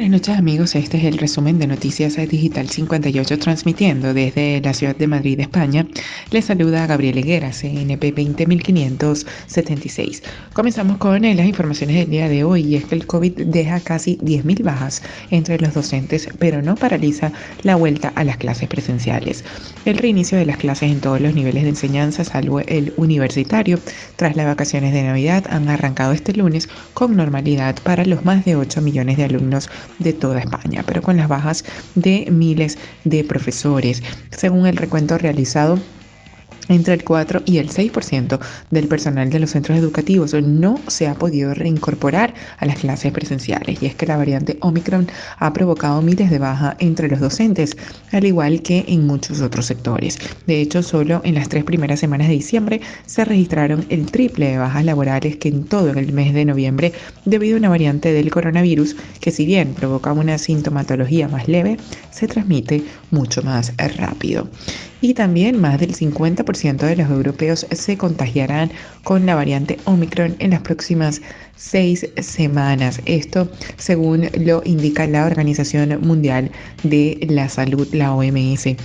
Buenas noches amigos, este es el resumen de Noticias Digital 58 transmitiendo desde la ciudad de Madrid, España. Les saluda Gabriel Higuera, CNP 20576. Comenzamos con las informaciones del día de hoy y es que el COVID deja casi 10.000 bajas entre los docentes, pero no paraliza la vuelta a las clases presenciales. El reinicio de las clases en todos los niveles de enseñanza, salvo el universitario, tras las vacaciones de Navidad, han arrancado este lunes con normalidad para los más de 8 millones de alumnos de toda España, pero con las bajas de miles de profesores. Según el recuento realizado entre el 4 y el 6% del personal de los centros educativos no se ha podido reincorporar a las clases presenciales y es que la variante Omicron ha provocado miles de bajas entre los docentes, al igual que en muchos otros sectores. De hecho, solo en las tres primeras semanas de diciembre se registraron el triple de bajas laborales que en todo el mes de noviembre debido a una variante del coronavirus que si bien provoca una sintomatología más leve, se transmite mucho más rápido y también más del 50% de los europeos se contagiarán con la variante Omicron en las próximas seis semanas. Esto según lo indica la Organización Mundial de la Salud, la OMS.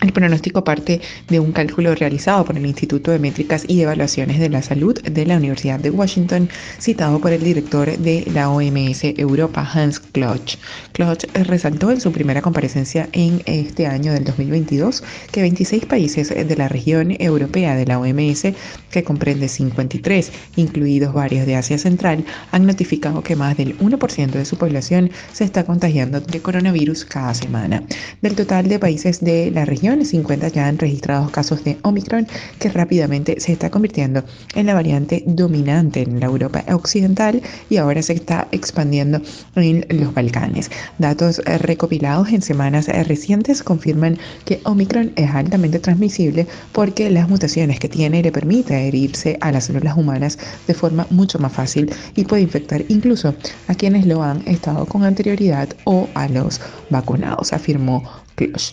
El pronóstico parte de un cálculo realizado por el Instituto de Métricas y Evaluaciones de la Salud de la Universidad de Washington, citado por el director de la OMS Europa, Hans Kloch. Kloch resaltó en su primera comparecencia en este año del 2022 que 26 países de la región europea de la OMS, que comprende 53, incluidos varios de Asia Central, han notificado que más del 1% de su población se está contagiando de coronavirus cada semana. Del total de países de la región, 50 ya han registrado casos de Omicron que rápidamente se está convirtiendo en la variante dominante en la Europa occidental y ahora se está expandiendo en los Balcanes. Datos recopilados en semanas recientes confirman que Omicron es altamente transmisible porque las mutaciones que tiene le permite adherirse a las células humanas de forma mucho más fácil y puede infectar incluso a quienes lo han estado con anterioridad o a los vacunados, afirmó Klosch.